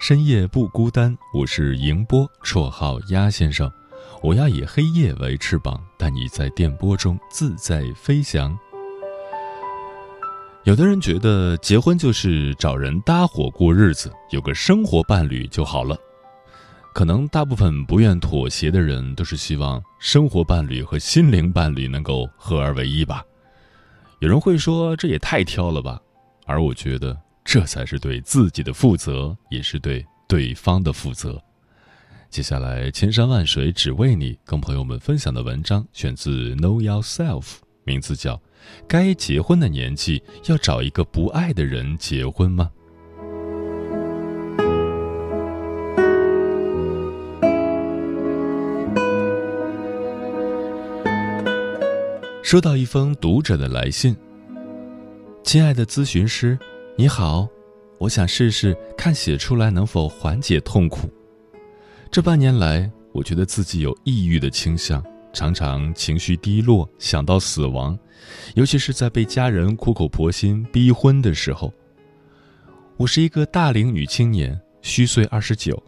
深夜不孤单。我是迎波，绰号鸭先生，我要以黑夜为翅膀，带你在电波中自在飞翔。有的人觉得结婚就是找人搭伙过日子，有个生活伴侣就好了。可能大部分不愿妥协的人，都是希望生活伴侣和心灵伴侣能够合二为一吧。有人会说这也太挑了吧，而我觉得这才是对自己的负责，也是对对方的负责。接下来，千山万水只为你，跟朋友们分享的文章选自 Know Yourself，名字叫《该结婚的年纪要找一个不爱的人结婚吗》。收到一封读者的来信。亲爱的咨询师，你好，我想试试看写出来能否缓解痛苦。这半年来，我觉得自己有抑郁的倾向，常常情绪低落，想到死亡，尤其是在被家人苦口婆心逼婚的时候。我是一个大龄女青年，虚岁二十九，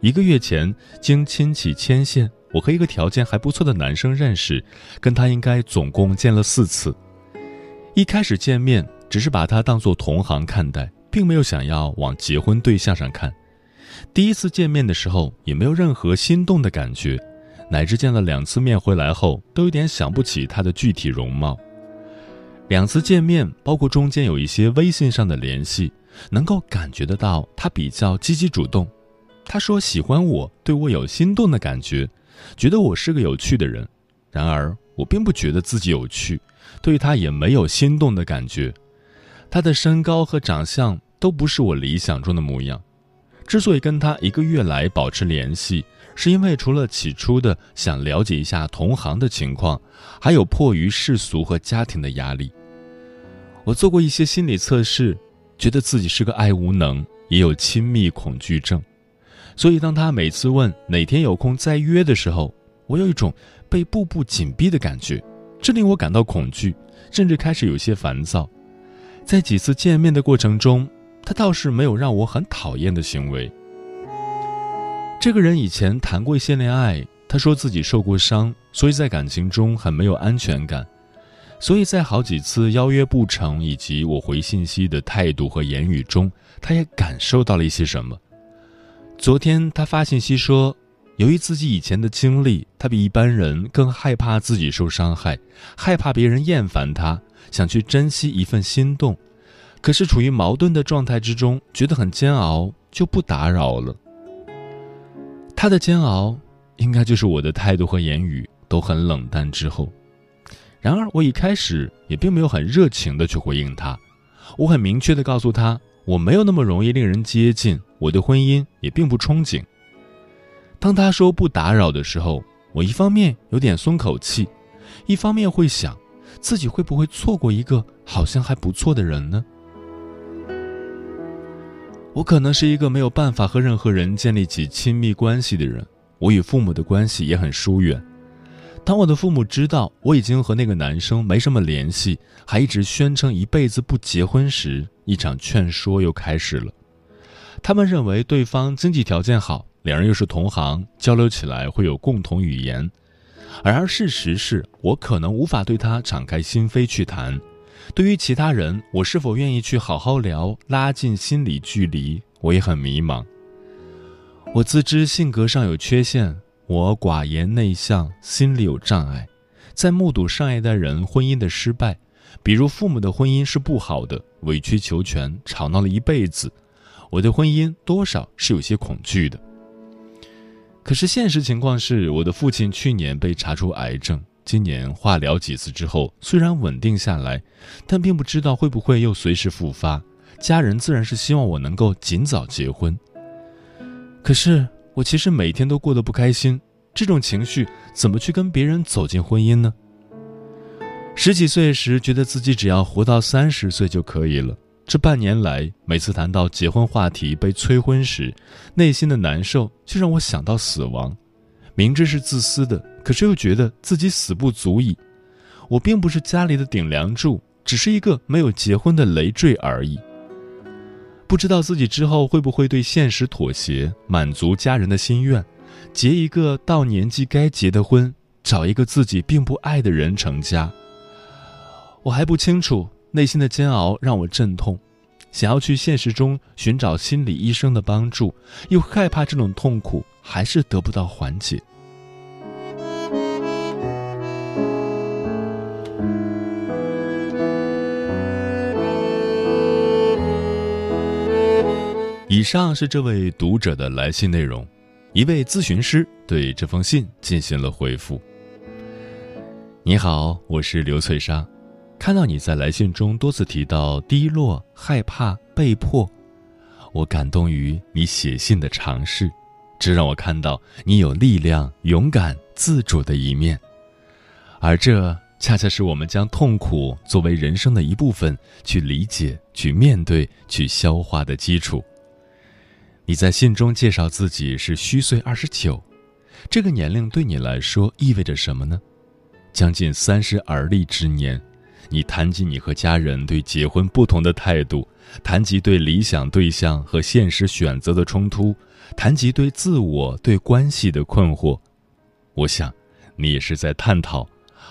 一个月前经亲戚牵线。我和一个条件还不错的男生认识，跟他应该总共见了四次。一开始见面只是把他当做同行看待，并没有想要往结婚对象上看。第一次见面的时候也没有任何心动的感觉，乃至见了两次面回来后都有点想不起他的具体容貌。两次见面，包括中间有一些微信上的联系，能够感觉得到他比较积极主动。他说喜欢我，对我有心动的感觉。觉得我是个有趣的人，然而我并不觉得自己有趣，对他也没有心动的感觉。他的身高和长相都不是我理想中的模样。之所以跟他一个月来保持联系，是因为除了起初的想了解一下同行的情况，还有迫于世俗和家庭的压力。我做过一些心理测试，觉得自己是个爱无能，也有亲密恐惧症。所以，当他每次问哪天有空再约的时候，我有一种被步步紧逼的感觉，这令我感到恐惧，甚至开始有些烦躁。在几次见面的过程中，他倒是没有让我很讨厌的行为。这个人以前谈过一些恋爱，他说自己受过伤，所以在感情中很没有安全感，所以在好几次邀约不成以及我回信息的态度和言语中，他也感受到了一些什么。昨天他发信息说，由于自己以前的经历，他比一般人更害怕自己受伤害，害怕别人厌烦他，想去珍惜一份心动，可是处于矛盾的状态之中，觉得很煎熬，就不打扰了。他的煎熬，应该就是我的态度和言语都很冷淡之后。然而我一开始也并没有很热情的去回应他，我很明确的告诉他。我没有那么容易令人接近，我对婚姻也并不憧憬。当他说不打扰的时候，我一方面有点松口气，一方面会想，自己会不会错过一个好像还不错的人呢？我可能是一个没有办法和任何人建立起亲密关系的人，我与父母的关系也很疏远。当我的父母知道我已经和那个男生没什么联系，还一直宣称一辈子不结婚时，一场劝说又开始了。他们认为对方经济条件好，两人又是同行，交流起来会有共同语言。然而事实是我可能无法对他敞开心扉去谈。对于其他人，我是否愿意去好好聊，拉近心理距离，我也很迷茫。我自知性格上有缺陷，我寡言内向，心里有障碍。在目睹上一代人婚姻的失败，比如父母的婚姻是不好的，委曲求全，吵闹了一辈子，我对婚姻多少是有些恐惧的。可是现实情况是，我的父亲去年被查出癌症，今年化疗几次之后，虽然稳定下来，但并不知道会不会又随时复发。家人自然是希望我能够尽早结婚。可是我其实每天都过得不开心。这种情绪怎么去跟别人走进婚姻呢？十几岁时觉得自己只要活到三十岁就可以了，这半年来每次谈到结婚话题被催婚时，内心的难受却让我想到死亡。明知是自私的，可是又觉得自己死不足以。我并不是家里的顶梁柱，只是一个没有结婚的累赘而已。不知道自己之后会不会对现实妥协，满足家人的心愿。结一个到年纪该结的婚，找一个自己并不爱的人成家。我还不清楚，内心的煎熬让我阵痛，想要去现实中寻找心理医生的帮助，又害怕这种痛苦还是得不到缓解。以上是这位读者的来信内容。一位咨询师对这封信进行了回复。你好，我是刘翠莎，看到你在来信中多次提到低落、害怕、被迫，我感动于你写信的尝试，这让我看到你有力量、勇敢、自主的一面，而这恰恰是我们将痛苦作为人生的一部分去理解、去面对、去消化的基础。你在信中介绍自己是虚岁二十九，这个年龄对你来说意味着什么呢？将近三十而立之年，你谈及你和家人对结婚不同的态度，谈及对理想对象和现实选择的冲突，谈及对自我对关系的困惑。我想，你也是在探讨，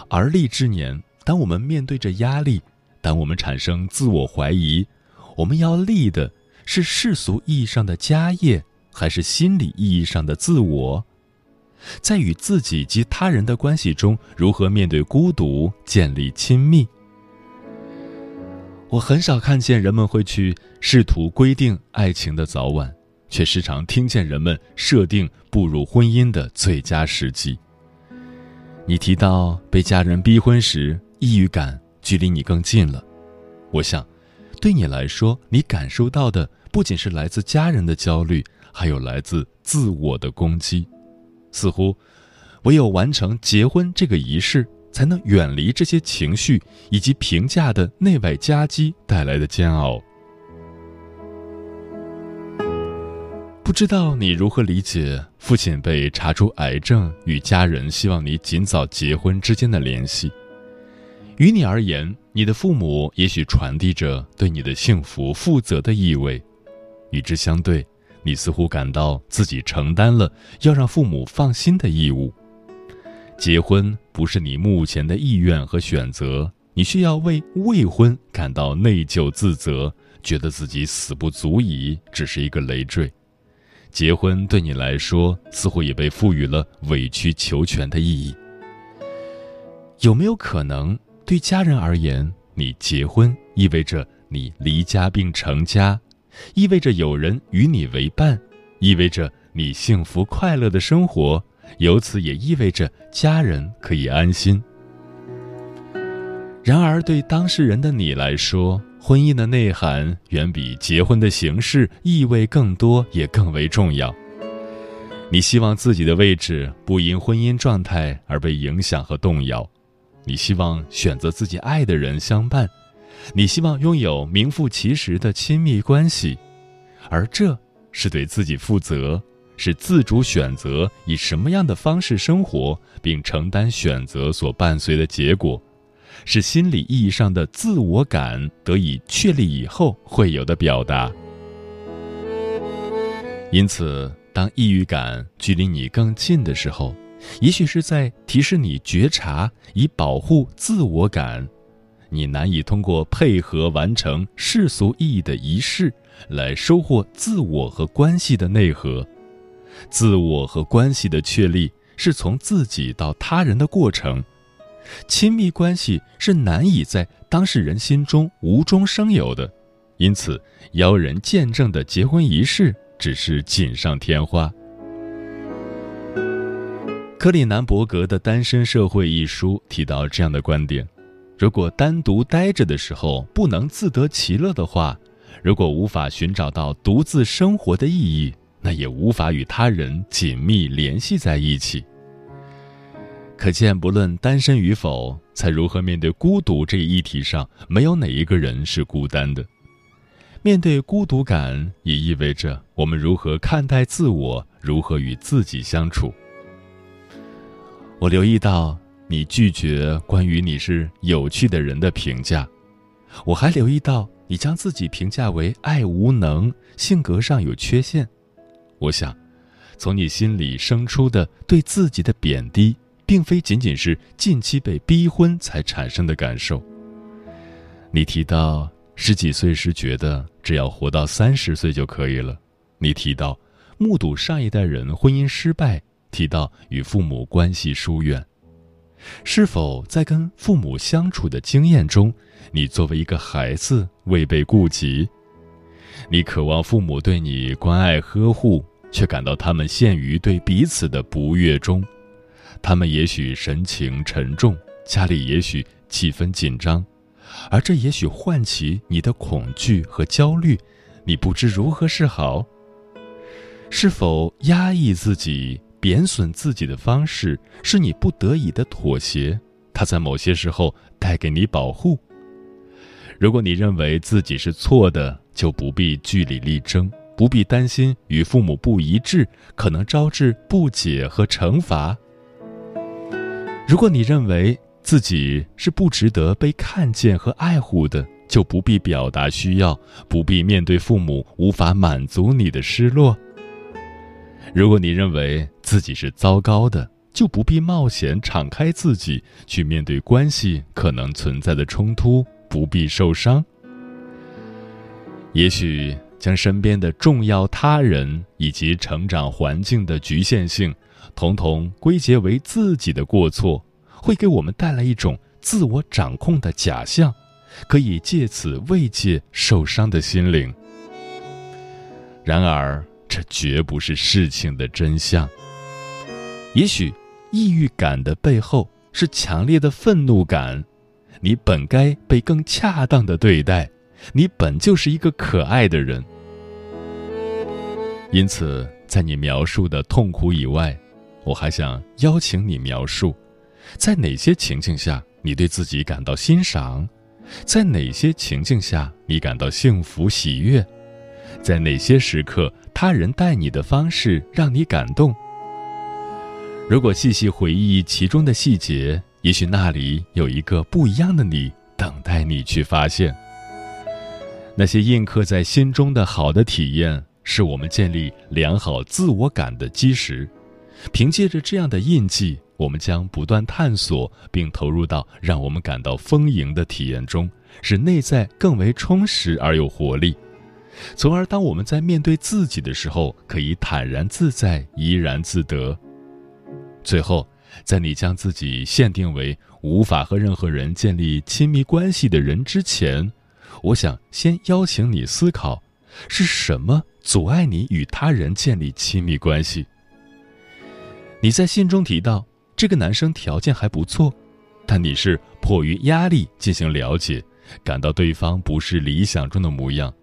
而立之年，当我们面对着压力，当我们产生自我怀疑，我们要立的。是世俗意义上的家业，还是心理意义上的自我？在与自己及他人的关系中，如何面对孤独，建立亲密？我很少看见人们会去试图规定爱情的早晚，却时常听见人们设定步入婚姻的最佳时机。你提到被家人逼婚时，抑郁感距离你更近了。我想，对你来说，你感受到的。不仅是来自家人的焦虑，还有来自自我的攻击。似乎，唯有完成结婚这个仪式，才能远离这些情绪以及评价的内外夹击带来的煎熬。不知道你如何理解父亲被查出癌症与家人希望你尽早结婚之间的联系？于你而言，你的父母也许传递着对你的幸福负责的意味。与之相对，你似乎感到自己承担了要让父母放心的义务。结婚不是你目前的意愿和选择，你需要为未婚感到内疚自责，觉得自己死不足以，只是一个累赘。结婚对你来说，似乎也被赋予了委曲求全的意义。有没有可能，对家人而言，你结婚意味着你离家并成家？意味着有人与你为伴，意味着你幸福快乐的生活，由此也意味着家人可以安心。然而，对当事人的你来说，婚姻的内涵远比结婚的形式意味更多，也更为重要。你希望自己的位置不因婚姻状态而被影响和动摇，你希望选择自己爱的人相伴。你希望拥有名副其实的亲密关系，而这是对自己负责，是自主选择以什么样的方式生活，并承担选择所伴随的结果，是心理意义上的自我感得以确立以后会有的表达。因此，当抑郁感距离你更近的时候，也许是在提示你觉察，以保护自我感。你难以通过配合完成世俗意义的仪式，来收获自我和关系的内核。自我和关系的确立是从自己到他人的过程，亲密关系是难以在当事人心中无中生有的，因此邀人见证的结婚仪式只是锦上添花。克里南伯格的《单身社会》一书提到这样的观点：如果单独待着的时候不能自得其乐的话，如果无法寻找到独自生活的意义，那也无法与他人紧密联系在一起。可见，不论单身与否，在如何面对孤独这一议题上，没有哪一个人是孤单的。面对孤独感，也意味着我们如何看待自我，如何与自己相处。我留意到你拒绝关于你是有趣的人的评价，我还留意到你将自己评价为爱无能，性格上有缺陷。我想，从你心里生出的对自己的贬低，并非仅仅是近期被逼婚才产生的感受。你提到十几岁时觉得只要活到三十岁就可以了，你提到目睹上一代人婚姻失败。提到与父母关系疏远，是否在跟父母相处的经验中，你作为一个孩子未被顾及？你渴望父母对你关爱呵护，却感到他们陷于对彼此的不悦中。他们也许神情沉重，家里也许气氛紧张，而这也许唤起你的恐惧和焦虑，你不知如何是好。是否压抑自己？贬损自己的方式是你不得已的妥协，它在某些时候带给你保护。如果你认为自己是错的，就不必据理力争，不必担心与父母不一致可能招致不解和惩罚。如果你认为自己是不值得被看见和爱护的，就不必表达需要，不必面对父母无法满足你的失落。如果你认为自己是糟糕的，就不必冒险敞开自己去面对关系可能存在的冲突，不必受伤。也许将身边的重要他人以及成长环境的局限性，统统归结为自己的过错，会给我们带来一种自我掌控的假象，可以借此慰藉受伤的心灵。然而。这绝不是事情的真相。也许，抑郁感的背后是强烈的愤怒感。你本该被更恰当的对待，你本就是一个可爱的人。因此，在你描述的痛苦以外，我还想邀请你描述，在哪些情境下你对自己感到欣赏，在哪些情境下你感到幸福喜悦。在哪些时刻，他人待你的方式让你感动？如果细细回忆其中的细节，也许那里有一个不一样的你等待你去发现。那些印刻在心中的好的体验，是我们建立良好自我感的基石。凭借着这样的印记，我们将不断探索，并投入到让我们感到丰盈的体验中，使内在更为充实而有活力。从而，当我们在面对自己的时候，可以坦然自在、怡然自得。最后，在你将自己限定为无法和任何人建立亲密关系的人之前，我想先邀请你思考：是什么阻碍你与他人建立亲密关系？你在信中提到，这个男生条件还不错，但你是迫于压力进行了解，感到对方不是理想中的模样。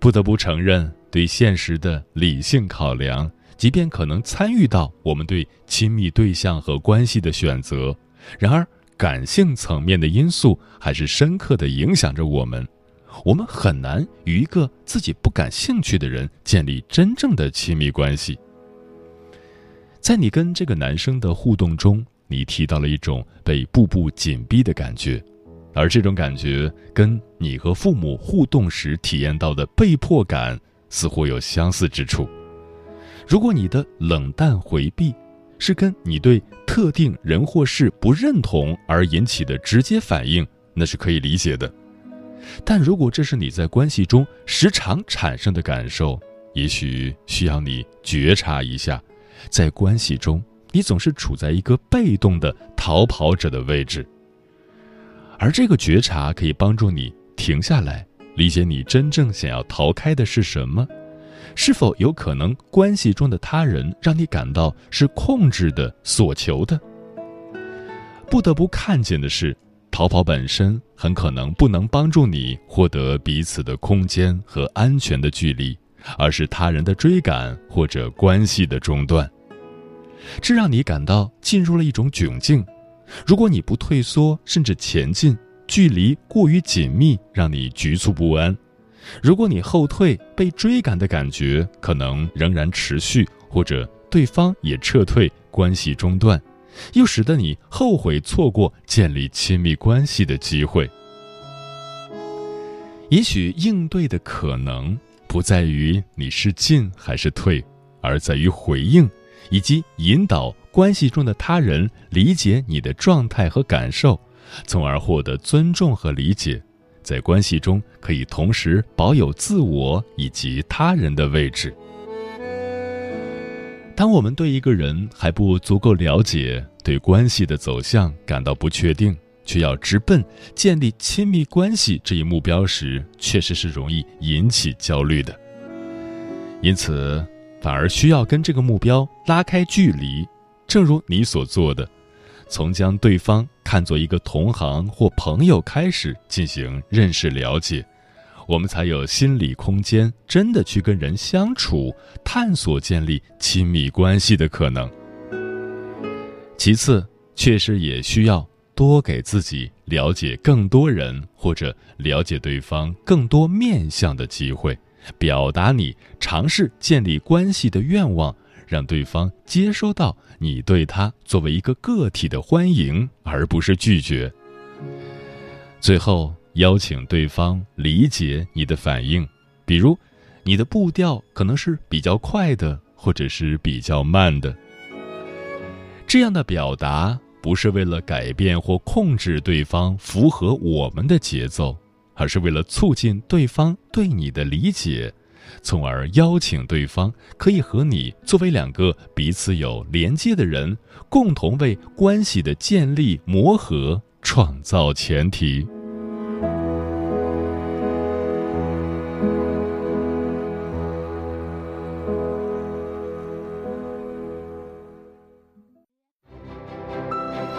不得不承认，对现实的理性考量，即便可能参与到我们对亲密对象和关系的选择，然而感性层面的因素还是深刻的影响着我们。我们很难与一个自己不感兴趣的人建立真正的亲密关系。在你跟这个男生的互动中，你提到了一种被步步紧逼的感觉。而这种感觉跟你和父母互动时体验到的被迫感似乎有相似之处。如果你的冷淡回避是跟你对特定人或事不认同而引起的直接反应，那是可以理解的。但如果这是你在关系中时常产生的感受，也许需要你觉察一下，在关系中，你总是处在一个被动的逃跑者的位置。而这个觉察可以帮助你停下来，理解你真正想要逃开的是什么。是否有可能关系中的他人让你感到是控制的、所求的？不得不看见的是，逃跑本身很可能不能帮助你获得彼此的空间和安全的距离，而是他人的追赶或者关系的中断。这让你感到进入了一种窘境。如果你不退缩，甚至前进，距离过于紧密，让你局促不安。如果你后退，被追赶的感觉可能仍然持续，或者对方也撤退，关系中断，又使得你后悔错过建立亲密关系的机会。也许应对的可能不在于你是进还是退，而在于回应，以及引导关系中的他人理解你的状态和感受，从而获得尊重和理解。在关系中，可以同时保有自我以及他人的位置。当我们对一个人还不足够了解，对关系的走向感到不确定，却要直奔建立亲密关系这一目标时，确实是容易引起焦虑的。因此，反而需要跟这个目标拉开距离，正如你所做的。从将对方看作一个同行或朋友开始进行认识了解，我们才有心理空间，真的去跟人相处，探索建立亲密关系的可能。其次，确实也需要多给自己了解更多人或者了解对方更多面相的机会，表达你尝试建立关系的愿望。让对方接收到你对他作为一个个体的欢迎，而不是拒绝。最后，邀请对方理解你的反应，比如，你的步调可能是比较快的，或者是比较慢的。这样的表达不是为了改变或控制对方符合我们的节奏，而是为了促进对方对你的理解。从而邀请对方可以和你作为两个彼此有连接的人，共同为关系的建立磨合创造前提。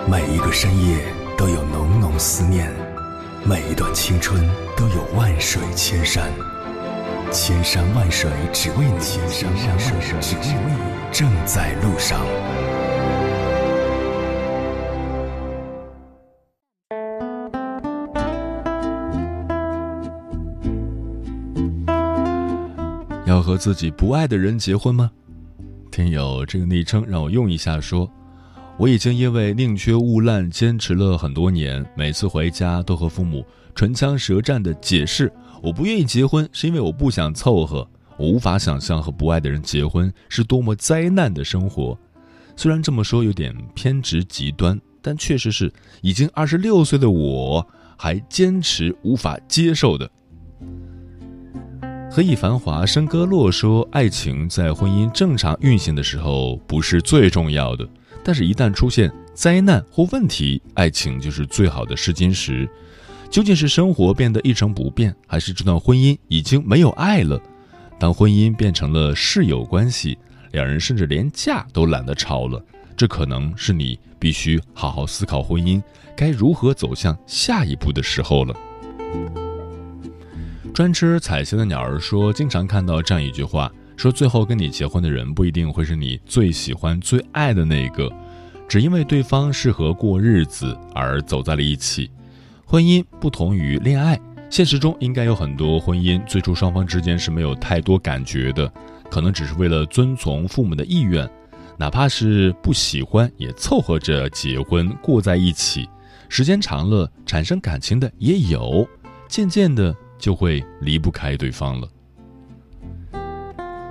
每一个深夜都有浓浓思念，每一段青春都有万水千山。千山万水只为你，千山万水只为你，正在路上。要和自己不爱的人结婚吗？听友这个昵称让我用一下，说我已经因为宁缺毋滥坚持了很多年，每次回家都和父母唇枪舌战的解释。我不愿意结婚，是因为我不想凑合。我无法想象和不爱的人结婚是多么灾难的生活。虽然这么说有点偏执极端，但确实是已经二十六岁的我还坚持无法接受的。何以繁华笙歌落说，爱情在婚姻正常运行的时候不是最重要的，但是一旦出现灾难或问题，爱情就是最好的试金石。究竟是生活变得一成不变，还是这段婚姻已经没有爱了？当婚姻变成了室友关系，两人甚至连架都懒得吵了，这可能是你必须好好思考婚姻该如何走向下一步的时候了。专吃彩霞的鸟儿说：“经常看到这样一句话，说最后跟你结婚的人不一定会是你最喜欢、最爱的那个，只因为对方适合过日子而走在了一起。”婚姻不同于恋爱，现实中应该有很多婚姻，最初双方之间是没有太多感觉的，可能只是为了遵从父母的意愿，哪怕是不喜欢也凑合着结婚过在一起，时间长了产生感情的也有，渐渐的就会离不开对方了。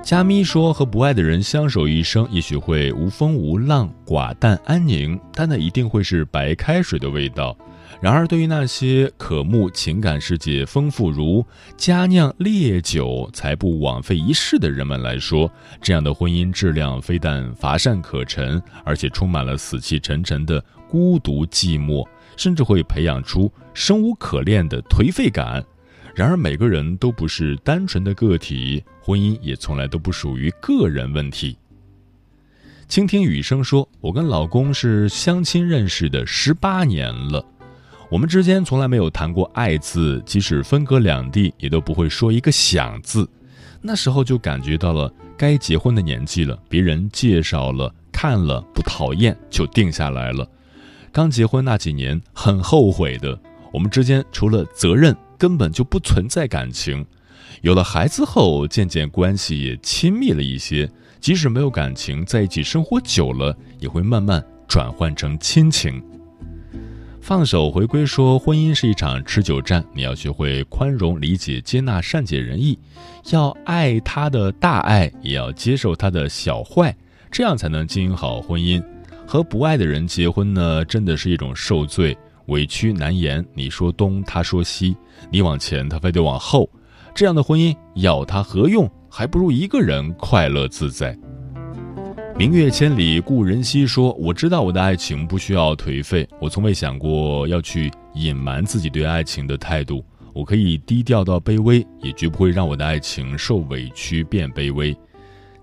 佳咪说，和不爱的人相守一生，也许会无风无浪、寡淡安宁，但那一定会是白开水的味道。然而，对于那些渴慕情感世界丰富如佳酿烈酒才不枉费一世的人们来说，这样的婚姻质量非但乏善可陈，而且充满了死气沉沉的孤独寂寞，甚至会培养出生无可恋的颓废感。然而，每个人都不是单纯的个体，婚姻也从来都不属于个人问题。倾听雨声说：“我跟老公是相亲认识的十八年了。”我们之间从来没有谈过爱字，即使分隔两地，也都不会说一个想字。那时候就感觉到了该结婚的年纪了，别人介绍了看了不讨厌，就定下来了。刚结婚那几年很后悔的，我们之间除了责任，根本就不存在感情。有了孩子后，渐渐关系也亲密了一些，即使没有感情，在一起生活久了，也会慢慢转换成亲情。放手回归说，婚姻是一场持久战，你要学会宽容、理解、接纳、善解人意，要爱他的大爱，也要接受他的小坏，这样才能经营好婚姻。和不爱的人结婚呢，真的是一种受罪，委屈难言。你说东，他说西，你往前，他非得往后，这样的婚姻要他何用？还不如一个人快乐自在。明月千里，故人西。说我知道我的爱情不需要颓废，我从未想过要去隐瞒自己对爱情的态度。我可以低调到卑微，也绝不会让我的爱情受委屈变卑微。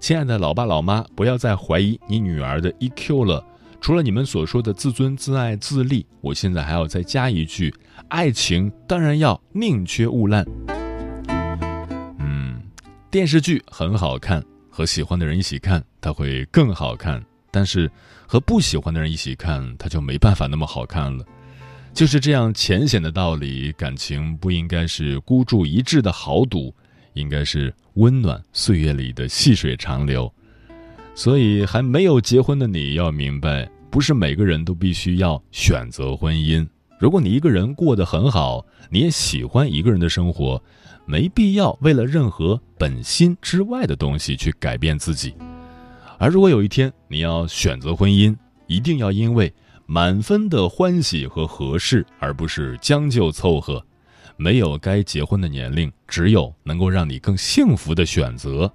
亲爱的老爸老妈，不要再怀疑你女儿的 EQ 了。除了你们所说的自尊、自爱、自立，我现在还要再加一句：爱情当然要宁缺毋滥。嗯，电视剧很好看。和喜欢的人一起看，它会更好看；但是和不喜欢的人一起看，它就没办法那么好看了。就是这样浅显的道理，感情不应该是孤注一掷的豪赌，应该是温暖岁月里的细水长流。所以，还没有结婚的你要明白，不是每个人都必须要选择婚姻。如果你一个人过得很好，你也喜欢一个人的生活。没必要为了任何本心之外的东西去改变自己，而如果有一天你要选择婚姻，一定要因为满分的欢喜和合适，而不是将就凑合。没有该结婚的年龄，只有能够让你更幸福的选择。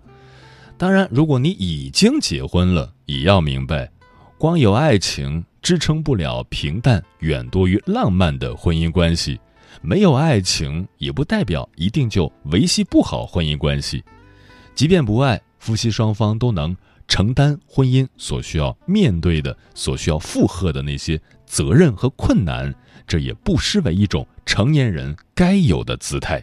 当然，如果你已经结婚了，也要明白，光有爱情支撑不了平淡远多于浪漫的婚姻关系。没有爱情，也不代表一定就维系不好婚姻关系。即便不爱，夫妻双方都能承担婚姻所需要面对的、所需要负荷的那些责任和困难，这也不失为一种成年人该有的姿态。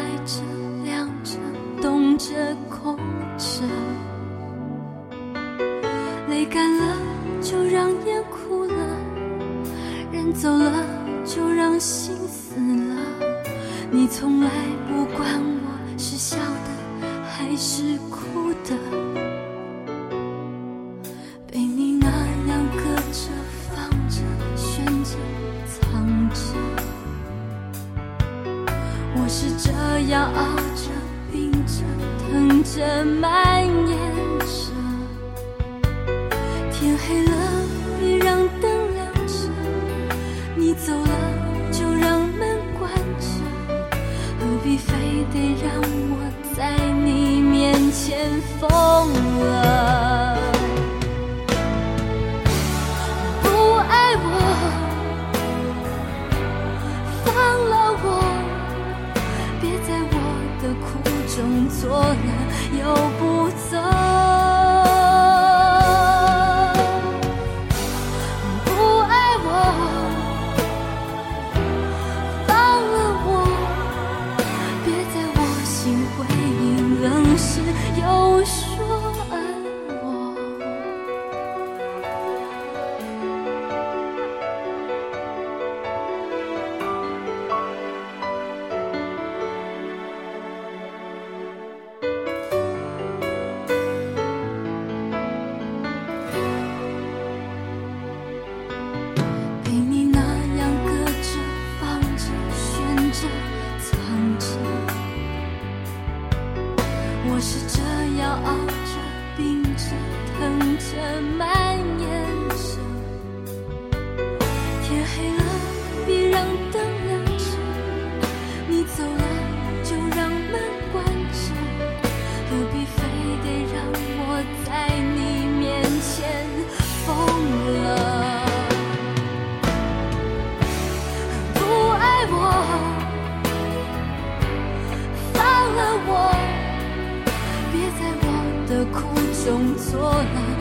着、空着。泪干了，就让眼哭了；人走了，就让心死了。你从来不管我是笑的还是哭的，疼着、苦中作乐